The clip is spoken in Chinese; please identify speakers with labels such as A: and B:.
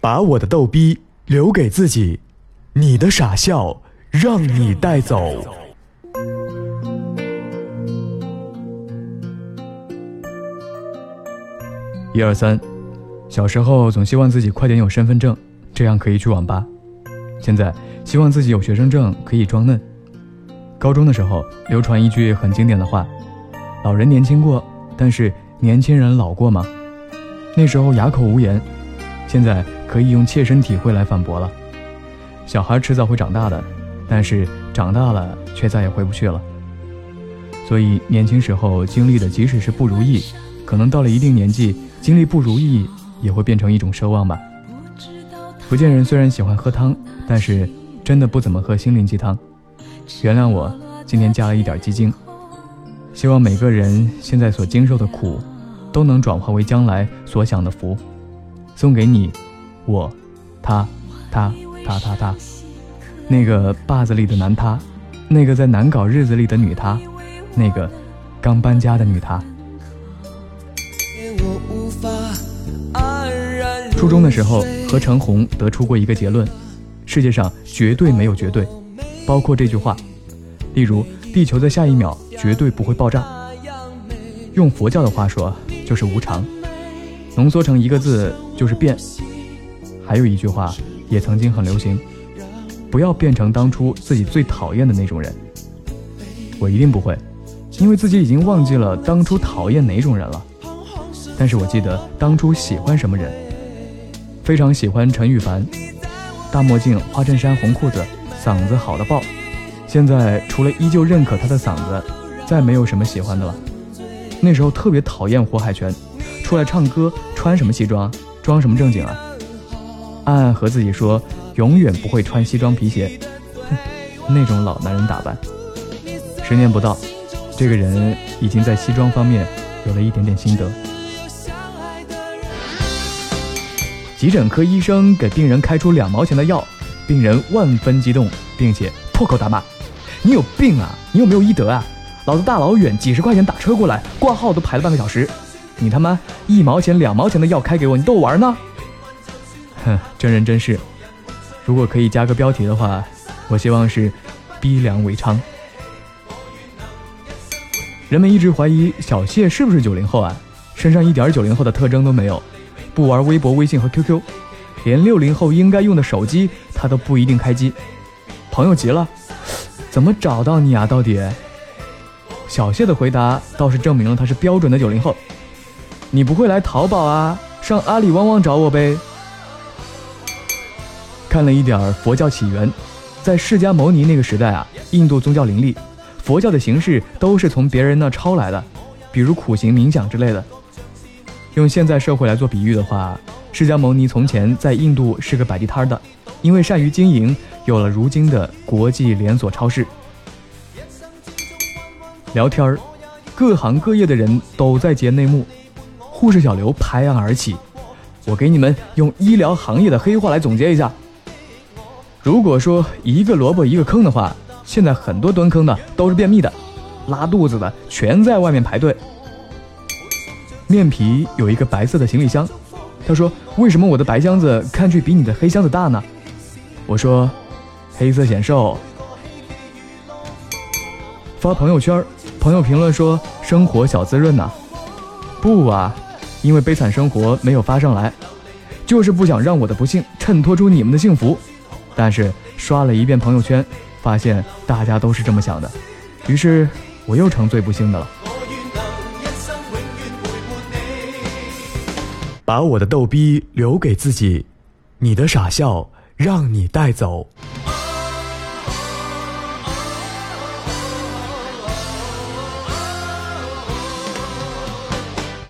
A: 把我的逗逼留给自己，你的傻笑让你带走。
B: 一二三，小时候总希望自己快点有身份证，这样可以去网吧。现在希望自己有学生证，可以装嫩。高中的时候流传一句很经典的话：“老人年轻过，但是年轻人老过吗？”那时候哑口无言，现在可以用切身体会来反驳了。小孩迟早会长大的，但是长大了却再也回不去了。所以年轻时候经历的，即使是不如意，可能到了一定年纪，经历不如意也会变成一种奢望吧。福建人虽然喜欢喝汤，但是真的不怎么喝心灵鸡汤。原谅我今天加了一点鸡精。希望每个人现在所经受的苦，都能转化为将来所享的福。送给你，我，他，他，他，他，他，那个坝子里的男他，那个在难搞日子里的女他，那个刚搬家的女他。初中的时候。和陈红得出过一个结论：世界上绝对没有绝对，包括这句话。例如，地球在下一秒绝对不会爆炸。用佛教的话说，就是无常。浓缩成一个字，就是变。还有一句话也曾经很流行：不要变成当初自己最讨厌的那种人。我一定不会，因为自己已经忘记了当初讨厌哪种人了。但是我记得当初喜欢什么人。非常喜欢陈羽凡，大墨镜、花衬衫、红裤子，嗓子好的爆。现在除了依旧认可他的嗓子，再没有什么喜欢的了。那时候特别讨厌胡海泉，出来唱歌穿什么西装，装什么正经啊？暗暗和自己说，永远不会穿西装皮鞋，哼，那种老男人打扮。十年不到，这个人已经在西装方面有了一点点心得。急诊科医生给病人开出两毛钱的药，病人万分激动，并且破口大骂：“你有病啊！你有没有医德啊？老子大老远几十块钱打车过来，挂号都排了半个小时，你他妈一毛钱、两毛钱的药开给我，你逗我玩呢？”哼，真人真事。如果可以加个标题的话，我希望是“逼良为娼”。人们一直怀疑小谢是不是九零后啊，身上一点九零后的特征都没有。不玩微博、微信和 QQ，连六零后应该用的手机他都不一定开机。朋友急了，怎么找到你啊？到底？小谢的回答倒是证明了他是标准的九零后。你不会来淘宝啊？上阿里旺旺找我呗。看了一点佛教起源，在释迦牟尼那个时代啊，印度宗教林立，佛教的形式都是从别人那抄来的，比如苦行、冥想之类的。用现在社会来做比喻的话，释迦牟尼从前在印度是个摆地摊的，因为善于经营，有了如今的国际连锁超市。聊天儿，各行各业的人都在揭内幕，护士小刘拍案而起：“我给你们用医疗行业的黑话来总结一下。如果说一个萝卜一个坑的话，现在很多蹲坑的都是便秘的，拉肚子的全在外面排队。”面皮有一个白色的行李箱，他说：“为什么我的白箱子看去比你的黑箱子大呢？”我说：“黑色显瘦。”发朋友圈，朋友评论说：“生活小滋润呐。”不啊，因为悲惨生活没有发上来，就是不想让我的不幸衬托出你们的幸福。但是刷了一遍朋友圈，发现大家都是这么想的，于是我又成最不幸的了。
A: 把我的逗逼留给自己，你的傻笑让你带走。